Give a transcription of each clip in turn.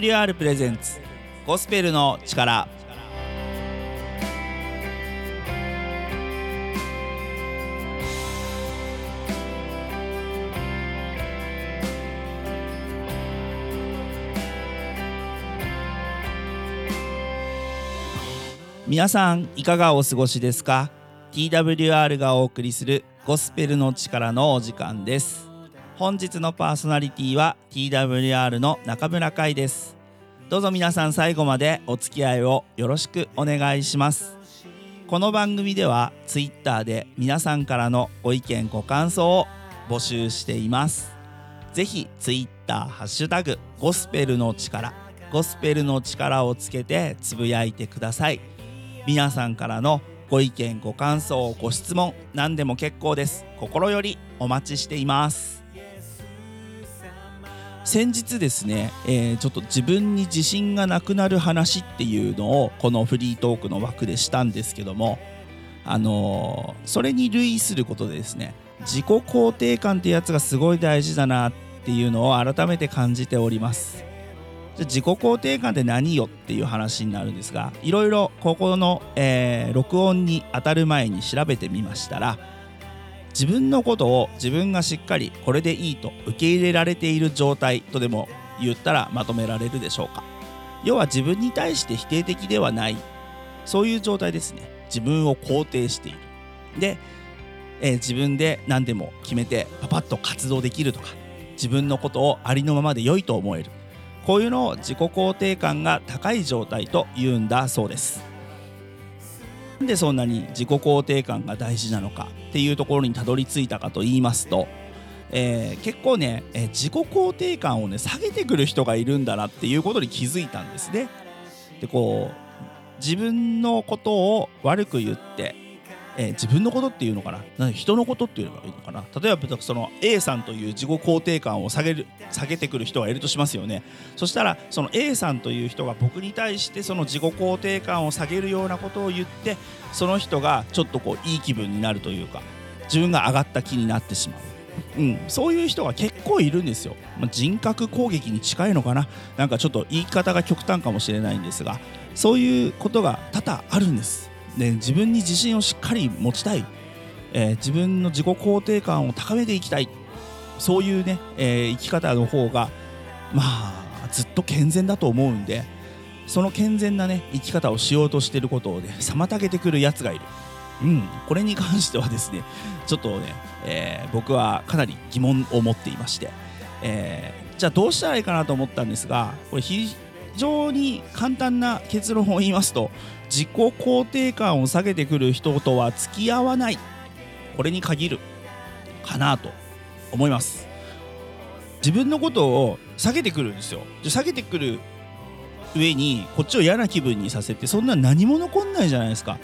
リアルプレゼンツゴスペルの力。皆さんいかがお過ごしですか？TWR がお送りするゴスペルの力のお時間です。本日のパーソナリティは TWR の中村海です。どうぞ皆さん最後までお付き合いをよろしくお願いします。この番組では Twitter で皆さんからのご意見ご感想を募集しています。ぜひ Twitter ハッシュタグゴスペルの力ゴスペルの力をつけてつぶやいてください。皆さんからのご意見ご感想ご質問何でも結構です。心よりお待ちしています。先日ですね、えー、ちょっと自分に自信がなくなる話っていうのをこのフリートークの枠でしたんですけどもあのー、それに類することでですね自己肯定感ってやつがすごい大事だなっていうのを改めて感じております。じゃ自己肯定感って何よっていう話になるんですがいろいろここの、えー、録音に当たる前に調べてみましたら自分のことを自分がしっかりこれでいいと受け入れられている状態とでも言ったらまとめられるでしょうか。要は自分に対して否定的ではない。そういう状態ですね。自分を肯定している。で、えー、自分で何でも決めてパパッと活動できるとか。自分のことをありのままで良いと思える。こういうのを自己肯定感が高い状態と言うんだそうです。なんでそんなに自己肯定感が大事なのかっていうところにたどり着いたかと言いますと、えー、結構ね、えー、自己肯定感をね下げてくる人がいるんだなっていうことに気づいたんですね。でこう自分のことを悪く言ってえー、自分のことっていうのかな？人のことっていうのがいいのかな？例えばその A さんという自己肯定感を下げる下げてくる人がいるとしますよね。そしたらその A さんという人が僕に対してその自己肯定感を下げるようなことを言ってその人がちょっとこういい気分になるというか自分が上がった気になってしまう。うん、そういう人が結構いるんですよ、まあ、人格攻撃に近いのかな？なんかちょっと言い方が極端かもしれないんですがそういうことが多々あるんです。ね、自分に自信をしっかり持ちたい、えー、自分の自己肯定感を高めていきたい。そういうね、えー、生き方の方がまあずっと健全だと思うんでその健全なね生き方をしようとしてることをね妨げてくるやつがいる。うん、これに関してはですねちょっとね、えー、僕はかなり疑問を持っていまして、えー、じゃあどうしたらいいかなと思ったんですがこれ非常に簡単な結論を言いますと自己肯定感を下げてくる人とは付き合わない。これに限るかなと思います。自分のことを下げてくるんですよ。下げてくる上にこっちを嫌な気分にさせてそんな何も残んないじゃないですか。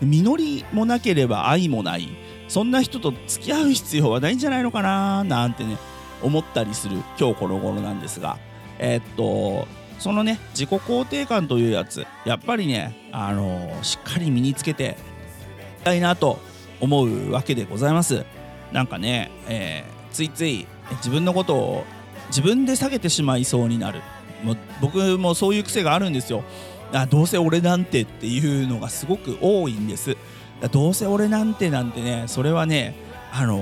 実りもなければ愛もない。そんな人と付き合う必要はないんじゃないのかななんてね思ったりする今日この頃なんですが。えー、っとそのね自己肯定感というやつやっぱりねあのー、しっかり身につけていきたいなと思うわけでございます。なんかね、えー、ついつい自分のことを自分で下げてしまいそうになる。もう僕もそういう癖があるんですよ。あどうせ俺なんてっていうのがすごく多いんです。どうせ俺なんてなんてねそれはねあの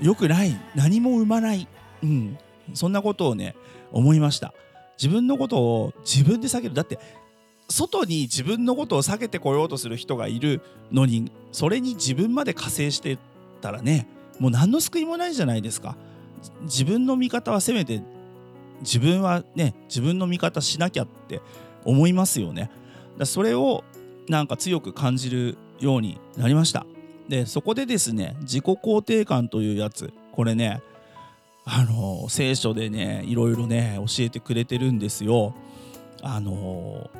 ー、よくない。何も生まない。うん。そんなことをね思いました。自分のことを自分で下げるだって外に自分のことを下げてこようとする人がいるのにそれに自分まで加勢してたらねもう何の救いもないじゃないですか。自分の味方はせめて自分はね自分の味方しなきゃって思いますよね。だそれをなんか強く感じるようになりました。でそこでですね自己肯定感というやつこれねあの聖書でねいろいろね教えてくれてるんですよ。あの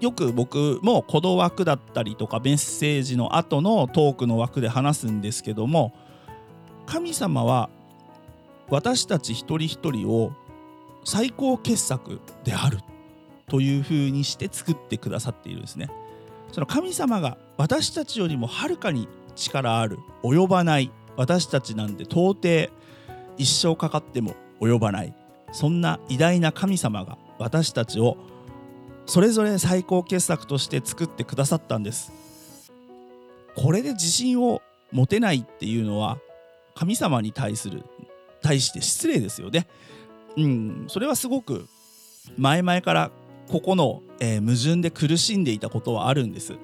よく僕もこの枠だったりとかメッセージの後のトークの枠で話すんですけども神様は私たち一人一人を最高傑作であるというふうにして作ってくださっているんですね。その神様が私たちよりもはるかに力ある及ばない私たちなんて到底一生かかっても及ばない。そんな偉大な神様が私たちをそれぞれ最高傑作として作ってくださったんです。これで自信を持てないっていうのは神様に対する対して失礼ですよね。うん。それはすごく前々からここの、えー、矛盾で苦しんでいたことはあるんです。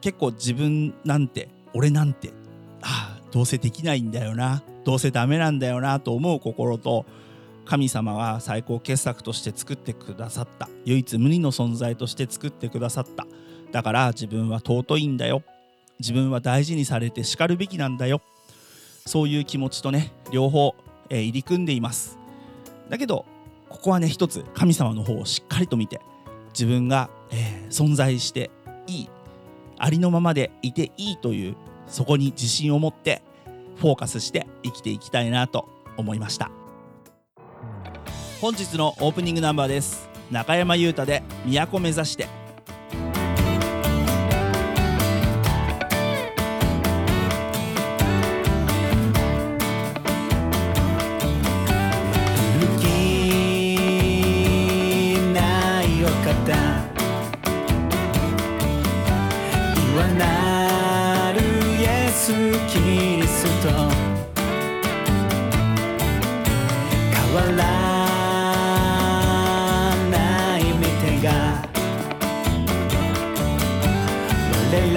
結構自分なんて俺なんてああどうせできないんだよな。どうせダメなんだよなと思う心と神様は最高傑作として作ってくださった。唯一無二の存在として作ってくださった。だから自分は尊いんだよ。自分は大事にされて叱るべきなんだよ。そういう気持ちとね両方、えー、入り組んでいます。だけどここはね一つ神様の方をしっかりと見て自分が、えー、存在していいありのままでいていいというそこに自信を持ってフォーカスして生きていきたいなと思いました。本日のオープニングナンバーです。中山優太で都目指してスキリスト変わらない見てが。我ら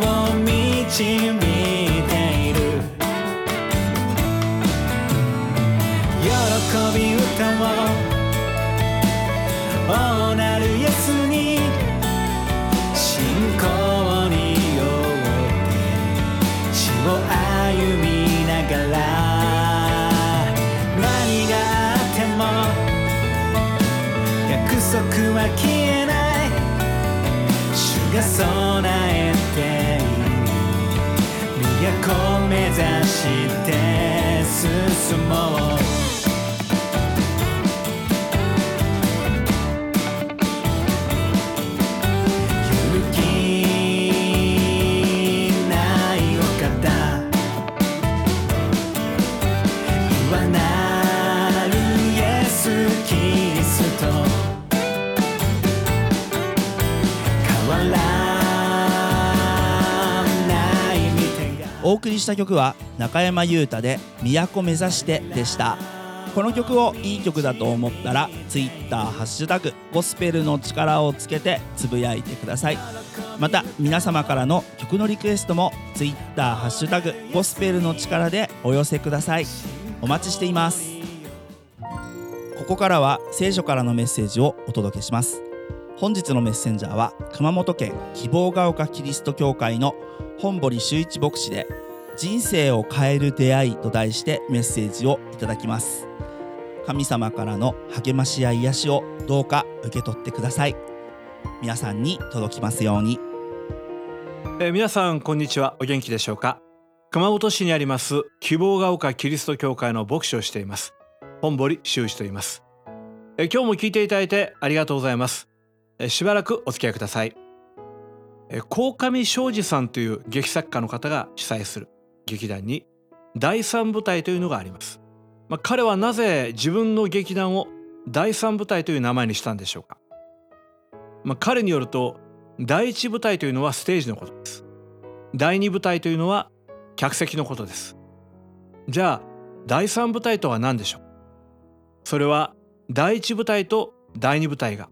を導く指して進もう。た曲は中山優太で「都目指して」でした。この曲をいい曲だと思ったら Twitter ハッシュタグゴスペルの力をつけてつぶやいてください。また皆様からの曲のリクエストも Twitter ハッシュタグゴスペルの力でお寄せください。お待ちしています。ここからは聖書からのメッセージをお届けします。本日のメッセンジャーは熊本県希望が丘キリスト教会の本堀修一牧師で人生を変える出会いと題してメッセージをいただきます。神様からの励ましや癒しをどうか受け取ってください。皆さんに届きますように。え皆さんこんにちは。お元気でしょうか？熊本市にあります希望が丘キリスト教会の牧師をしています。本堀修一と言います。え今日も聞いていただいてありがとうございます。えしばらくお付き合いください。鴻上庄司さんという劇作家の方が主催する劇団に第三部隊というのがあります、まあ、彼はなぜ自分の劇団を第三部隊という名前にしたんでしょうか、まあ、彼によると第一部隊というのはステージのことです。第二部隊というのは客席のことです。じゃあ第三部隊とは何でしょう。それは第一部隊と第二部隊が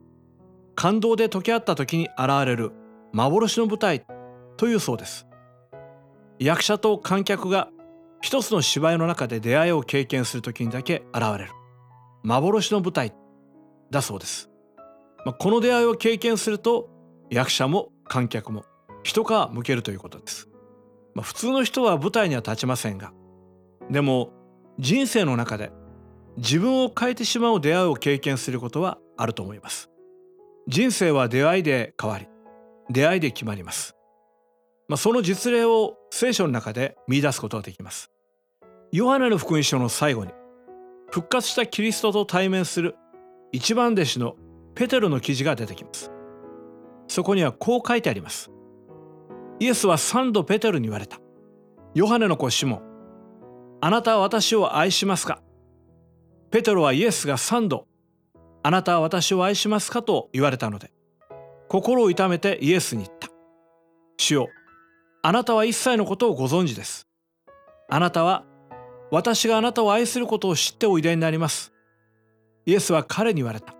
感動で溶け合った時に現れる幻の舞台というそうです。役者と観客が一つの芝居の中で出会いを経験する時にだけ現れる。幻の舞台だそうです、まあ、この出会いを経験すると役者も観客も一皮向けるということです、まあ、普通の人は舞台には立ちませんがでも人生の中で自分を変えてしまう出会いを経験することはあると思います。人生は出会いで変わり出会いで決まります。まあ、その実例を聖書の中で見出すことができます。ヨハネの福音書の最後に復活したキリストと対面する一番弟子のペテロの記事が出てきます。そこにはこう書いてあります。イエスは三度ペテロに言われた。ヨハネの子シモン、あなたは私を愛しますか？ペテロはイエスが三度、あなたは私を愛しますかと言われたので心を痛めてイエスに言った主よあなたは一切のことをご存知です。あなたは私があなたを愛することを知っておいでになります。イエスは彼に言われた。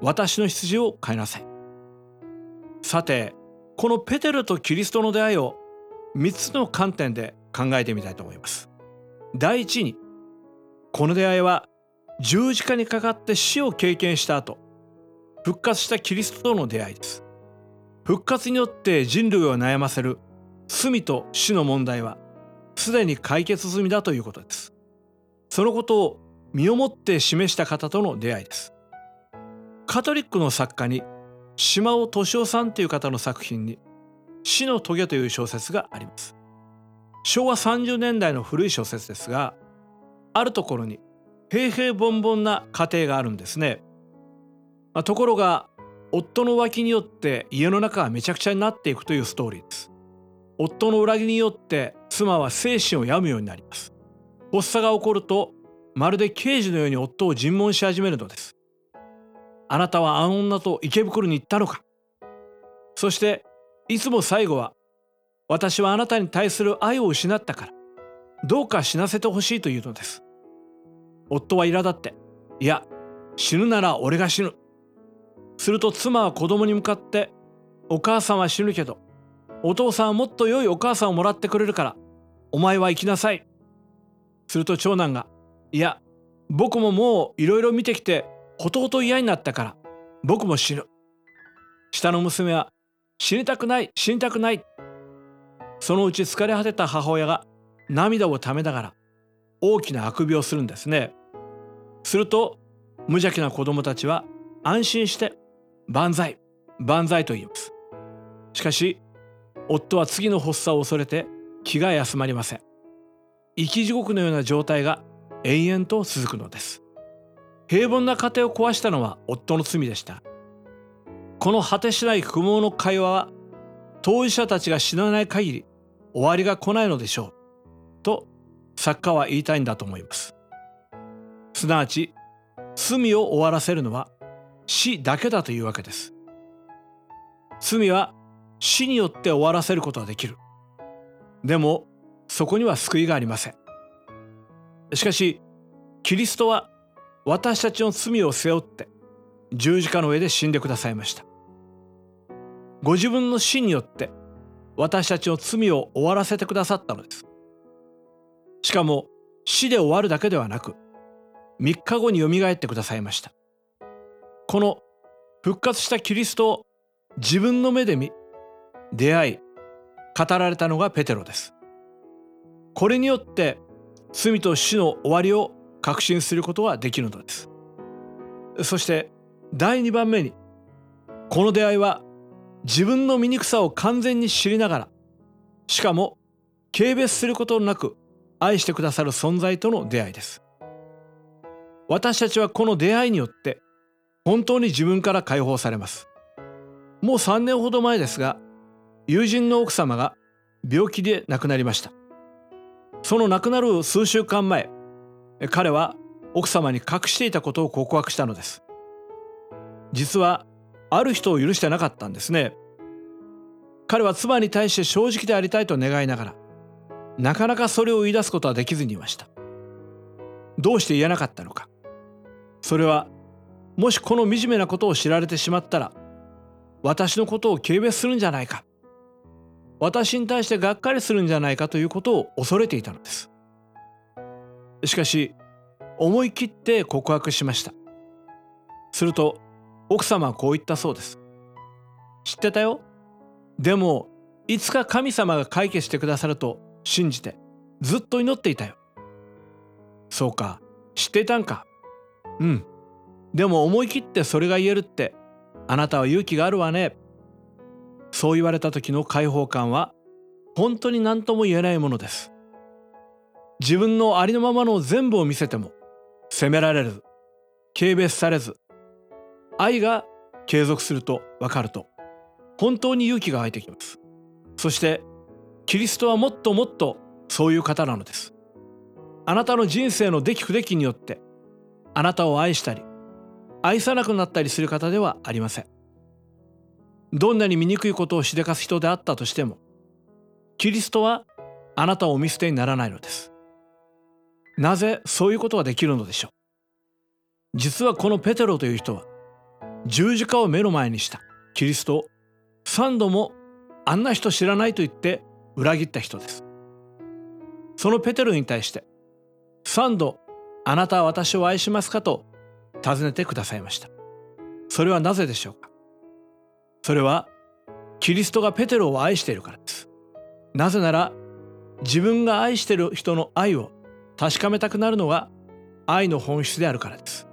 私の羊を飼いなさい。さてこのペテルとキリストの出会いを3つの観点で考えてみたいと思います。第一にこの出会いは十字架にかかって死を経験した後復活したキリストとの出会いです。復活によって人類を悩ませる罪と死の問題はすでに解決済みだということです。そのことを身をもって示した方との出会いです。カトリックの作家に島尾敏夫さんという方の作品に死の棘という小説があります。昭和30年代の古い小説ですがあるところに平平凡凡な家庭があるんですね、まあ、ところが夫の浮気によって家の中がめちゃくちゃになっていくというストーリーです。夫の裏切りによって妻は精神を病むようになります。発作が起こるとまるで刑事のように夫を尋問し始めるのです。あなたはあの女と池袋に行ったのか。そしていつも最後は私はあなたに対する愛を失ったからどうか死なせてほしいというのです。夫は苛立っていや死ぬなら俺が死ぬ。すると妻は子供に向かってお母さんは死ぬけどお父さんはもっと良いお母さんをもらってくれるからお前は生きなさい。すると長男がいや僕ももういろいろ見てきてほとほと嫌になったから僕も死ぬ。下の娘は死にたくない死にたくない。そのうち疲れ果てた母親が涙をためながら大きなあくびをするんですね。すると無邪気な子供たちは安心して万歳万歳と言います。しかし夫は次の発作を恐れて気が休まりません。生き地獄のような状態が延々と続くのです。平凡な家庭を壊したのは夫の罪でした。この果てしない不毛の会話は当事者たちが死なない限り終わりが来ないのでしょう。と作家は言いたいんだと思います。すなわち罪を終わらせるのは死だけだというわけです。罪は死によって終わらせることはできる。でもそこには救いがありません。しかしキリストは私たちの罪を背負って十字架の上で死んでくださいました。ご自分の死によって私たちの罪を終わらせてくださったのです。しかも死で終わるだけではなく3日後によみがえってくださいました。この復活したキリストを自分の目で見出会い語られたのがペテロです。これによって罪と死の終わりを確信することはできるのです。そして第2番目にこの出会いは自分の醜さを完全に知りながらしかも軽蔑することなく愛してくださる存在との出会いです。私たちはこの出会いによって本当に自分から解放されます。もう3年ほど前ですが友人の奥様が病気で亡くなりました。その亡くなる数週間前彼は奥様に隠していたことを告白したのです。実はある人を許してなかったんですね。彼は妻に対して正直でありたいと願いながらなかなかそれを言い出すことはできずにいました。どうして言えなかったのか。それはもしこの惨めなことを知られてしまったら私のことを軽蔑するんじゃないか。私に対してがっかりするんじゃないかということを恐れていたのです。しかし思い切って告白しました。すると奥様はこう言ったそうです。知ってたよ。でもいつか神様が解決してくださると信じてずっと祈っていたよ。そうか知っていたんか。うん。でも思い切ってそれが言えるってあなたは勇気があるわね。そう言われた時の解放感は本当に何とも言えないものです。自分のありのままの全部を見せても責められず軽蔑されず愛が継続すると分かると本当に勇気が湧いてきます。そしてキリストはもっともっとそういう方なのです。あなたの人生の出来不出来によってあなたを愛したり愛さなくなったりする方ではありません。どんなに醜いことをしでかす人であったとしてもキリストはあなたをお見捨てにならないのです。なぜそういうことができるのでしょう。実はこのペテロという人は十字架を目の前にしたキリストを三度もあんな人知らないと言って裏切った人です。そのペテロに対して三度あなたは私を愛しますかと尋ねてくださいました。それはなぜでしょうか。それはキリストがペテロを愛しているからです。なぜなら自分が愛している人の愛を確かめたくなるのが愛の本質であるからです。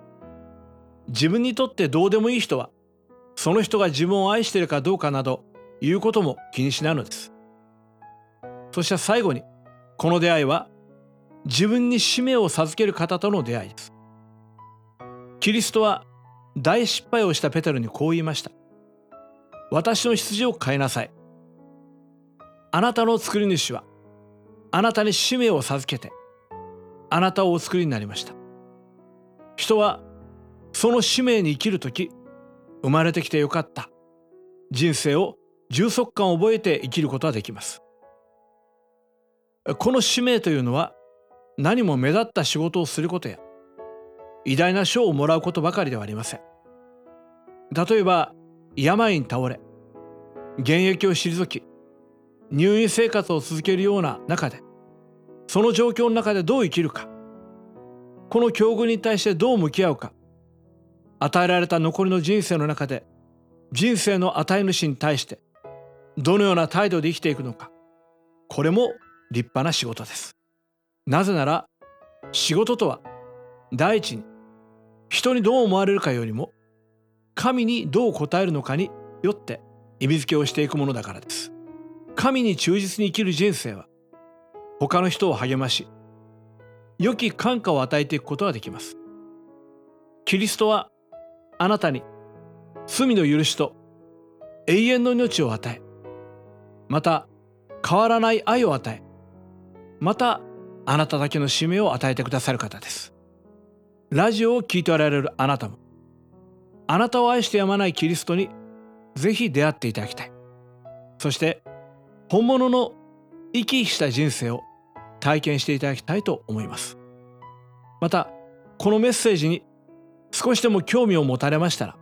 自分にとってどうでもいい人はその人が自分を愛しているかどうかなどいうことも気にしないのです。そして最後にこの出会いは自分に使命を授ける方との出会いです。キリストは大失敗をしたペテロにこう言いました。私の羊を飼いなさい。あなたの作り主はあなたに使命を授けてあなたをお作りになりました。人はその使命に生きる時生まれてきてよかった。人生を充足感を覚えて生きることができます。この使命というのは何も目立った仕事をすることや偉大な賞をもらうことばかりではありません。例えば病に倒れ現役を退き入院生活を続けるような中でその状況の中でどう生きるかこの境遇に対してどう向き合うか与えられた残りの人生の中で人生の与え主に対してどのような態度で生きていくのかこれも立派な仕事です。なぜなら仕事とは第一に人にどう思われるかよりも神にどう答えるのかによって意味付けをしていくものだからです。神に忠実に生きる人生は他の人を励まし良き感化を与えていくことができます。キリストはあなたに罪の許しと永遠の命を与えまた変わらない愛を与えまたあなただけの使命を与えてくださる方です。ラジオを聴いておられるあなたもあなたを愛してやまないキリストにぜひ出会っていただきたいそして本物の生き生きした人生を体験していただきたいと思いますまたこのメッセージに少しでも興味を持たれましたら、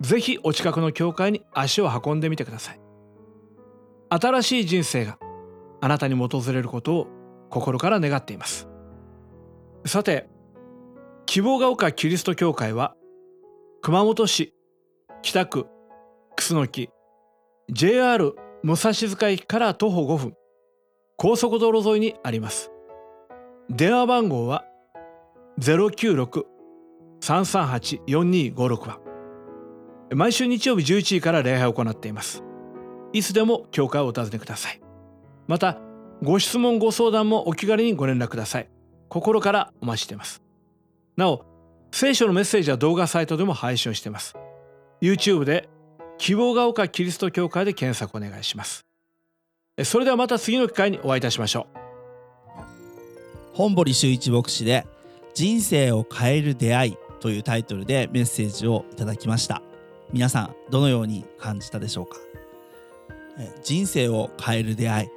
ぜひお近くの教会に足を運んでみてください。新しい人生があなたに訪れることを心から願っています。さて、希望が丘キリスト教会は、熊本市北区楠木 JR 武蔵塚駅から徒歩5分高速道路沿いにあります。電話番号は096 338-4256は毎週日曜日11時から礼拝を行っています。いつでも教会をお尋ねください。またご質問ご相談もお気軽にご連絡ください。心からお待ちしています。なお聖書のメッセージは動画サイトでも配信しています。YouTube で希望が丘キリスト教会で検索お願いします。それではまた次の機会にお会いいたしましょう。本堀修一牧師で人生を変える出会いというタイトルでメッセージをいただきました。皆さんどのように感じたでしょうか？人生を変える出会い。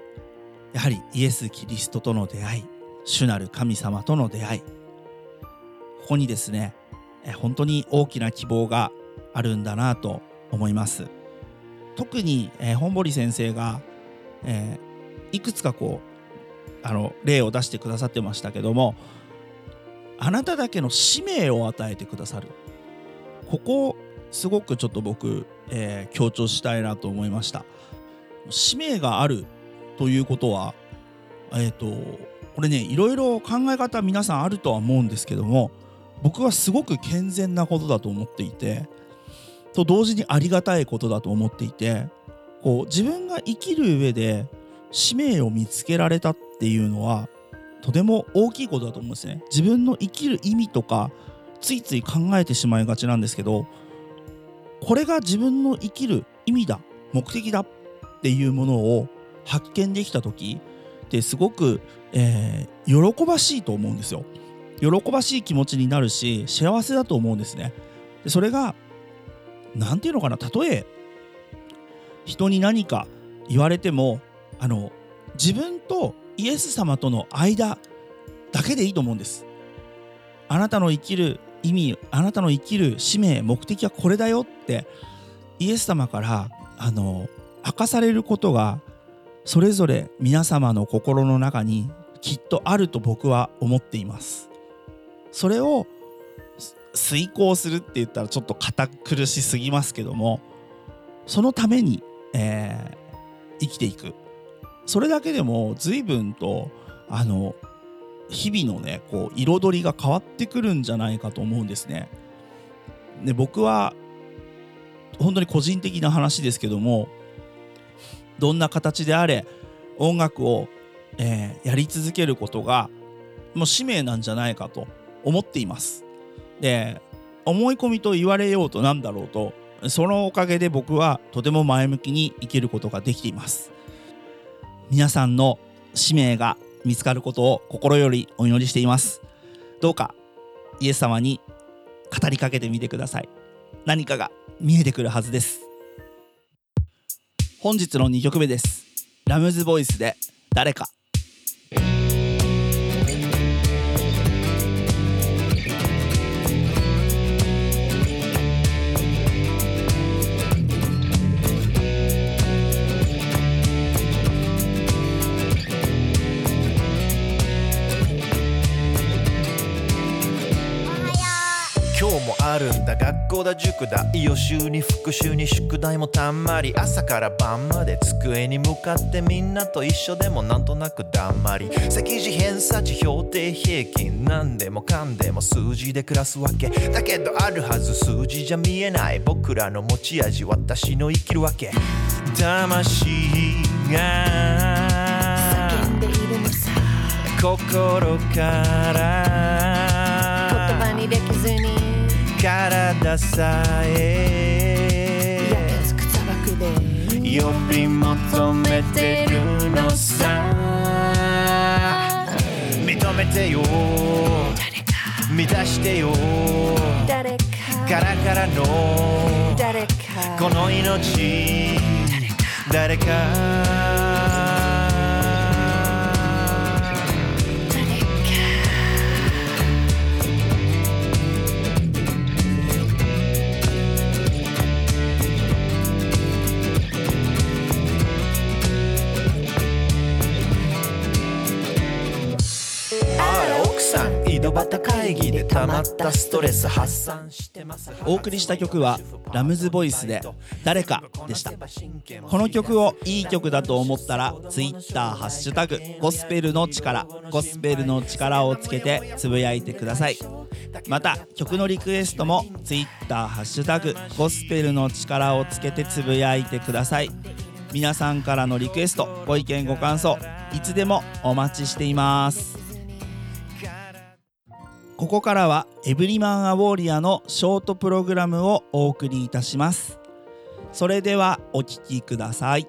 やはりイエス・キリストとの出会い。主なる神様との出会い。ここにですね本当に大きな希望があるんだなと思います。特に、え本堀先生が、え、いくつかこうあの例を出してくださってましたけどもあなただけの使命を与えてくださる。ここすごくちょっと僕、えー、強調したいなと思いました。使命があるということはえっ、とこれねいろいろ考え方皆さんあるとは思うんですけども僕はすごく健全なことだと思っていてと同時にありがたいことだと思っていてこう自分が生きる上で使命を見つけられたっていうのはとても大きいことだと思うんですね。自分の生きる意味とかついつい考えてしまいがちなんですけどこれが自分の生きる意味だ目的だっていうものを発見できた時ってすごく、えー、喜ばしいと思うんですよ。喜ばしい気持ちになるし幸せだと思うんですね。それが何て言うのかなたとえ人に何か言われてもあの自分とイエス様との間だけでいいと思うんです。あなたの生きる意味あなたの生きる使命目的はこれだよってイエス様からあの明かされることがそれぞれ皆様の心の中にきっとあると僕は思っています。それを遂行するって言ったらちょっと堅苦しすぎますけどもそのために、えー、生きていくそれだけでも随分とあの日々のねこう彩りが変わってくるんじゃないかと思うんですね。で僕は本当に個人的な話ですけどもどんな形であれ音楽を、えー、やり続けることがもう使命なんじゃないかと思っています。で思い込みと言われようとなんだろうとそのおかげで僕はとても前向きに生きることができています。皆さんの使命が見つかることを心よりお祈りしています。どうかイエス様に語りかけてみてください。何かが見えてくるはずです。本日の2曲目です。ラムズボイスで誰か。あるんだ。学校だ塾だ。予習に復習に宿題もたんまり。朝から晩まで机に向かってみんなと一緒でもなんとなくだんまり。積字偏差値標定平均。何でもかんでも数字で暮らすわけ。だけどあるはず数字じゃ見えない。僕らの持ち味私の生きるわけ。魂が叫んでいるのさ。心から体さえ。呼び求めてるのさ。認めてよ。満たしてよ。誰か。カラカラの。誰か。この命。誰か。井溜まったストレス発散してます。お送りした曲はラムズボイスで誰かでした。この曲をいい曲だと思ったら Twitter ハッシュタグゴスペルの力ゴスペルの力をつけてつぶやいてください。また曲のリクエストも Twitter ハッシュタグゴスペルの力をつけてつぶやいてください。皆さんからのリクエストご意見ご感想いつでもお待ちしています。ここからはエブリマンアウォーリアのショートプログラムをお送りいたします。それではお聴きください。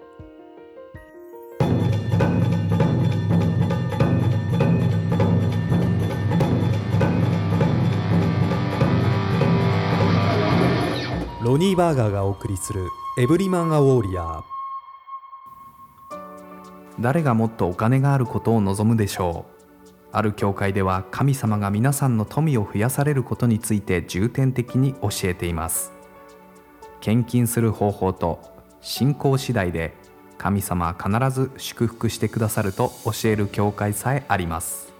ロニーバーガーがお送りするエブリマンアウォーリア。ー誰がもっとお金があることを望むでしょうある教会では神様が皆さんの富を増やされることについて重点的に教えています。献金する方法と信仰次第で神様は必ず祝福してくださると教える教会さえあります。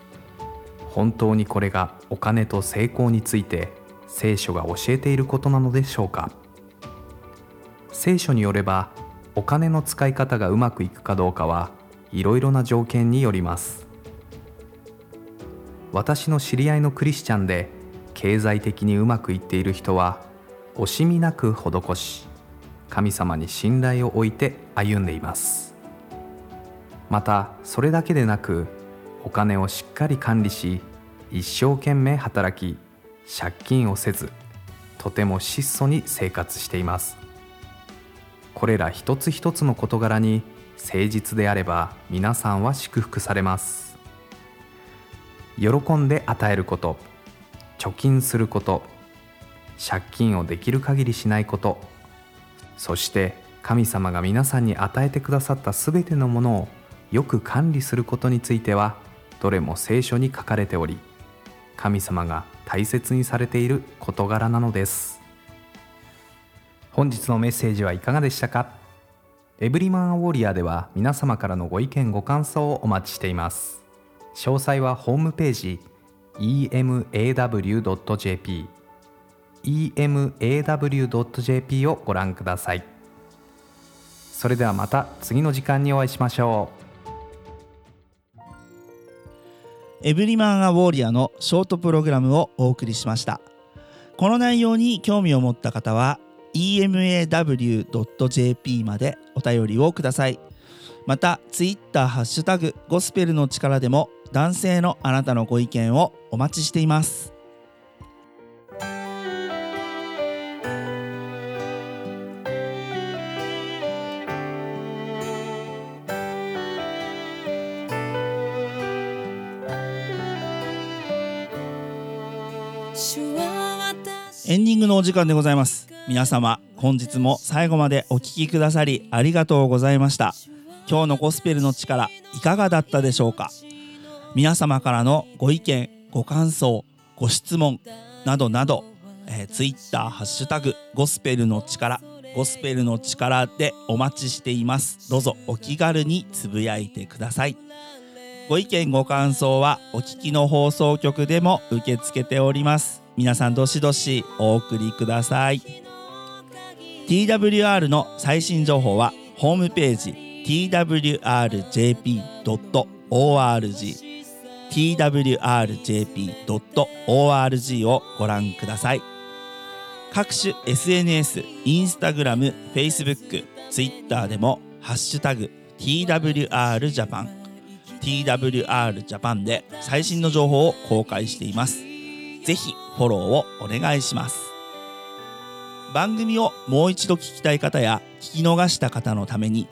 本当にこれがお金と成功について聖書が教えていることなのでしょうか。聖書によればお金の使い方がうまくいくかどうかはいろいろな条件によります。私の知り合いのクリスチャンで経済的にうまくいっている人は惜しみなく施し神様に信頼を置いて歩んでいます。またそれだけでなくお金をしっかり管理し一生懸命働き借金をせずとても質素に生活しています。これら一つ一つの事柄に誠実であれば皆さんは祝福されます。喜んで与えること貯金すること借金をできる限りしないことそして神様が皆さんに与えてくださった全てのものをよく管理することについてはどれも聖書に書かれており神様が大切にされている事柄なのです。本日のメッセージはいかがでしたか？エブリマンウォリアーでは皆様からのご意見ご感想をお待ちしています。詳細はホームページ emaw.jp emaw.jp をご覧ください。それではまた次の時間にお会いしましょう。エブリマン・ア・ウォーリアのショートプログラムをお送りしました。この内容に興味を持った方は emaw.jp までお便りをください。またツイッターハッシュタグゴスペルの力でも男性のあなたのご意見をお待ちしています。エンディングのお時間でございます。皆様本日も最後までお聞きくださりありがとうございました。今日のゴスペルの力いかがだったでしょうか？皆様からのご意見ご感想ご質問などなど、えー、ツイッターハッシュタグゴスペルの力ゴスペルの力でお待ちしています。どうぞお気軽につぶやいてください。ご意見ご感想はお聞きの放送局でも受け付けております。皆さんどしどしお送りください。TWR の最新情報はホームページ twrjp.org twrjp.org をご覧ください。各種 SNS、インスタグラム、Facebook、Twitter でもハッシュタグ TWRJAPAN TWRJAPAN で最新の情報を公開しています。ぜひフォローをお願いします。番組をもう一度聞きたい方や聞き逃した方のために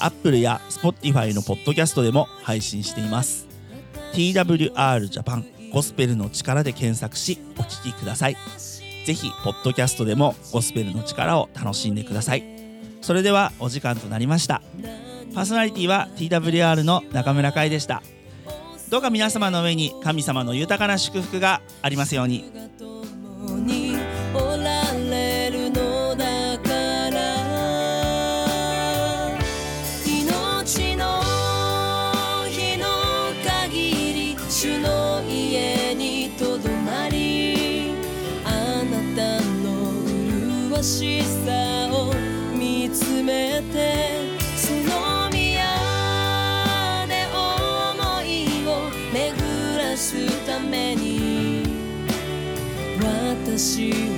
Apple や Spotify のポッドキャストでも配信しています。TWR Japan ゴスペルの力で検索しお聴きください。ぜひポッドキャストでもゴスペルの力を楽しんでください。それではお時間となりました。パーソナリティは TWR の中村海でした。どうか皆様の上に神様の豊かな祝福がありますように。私は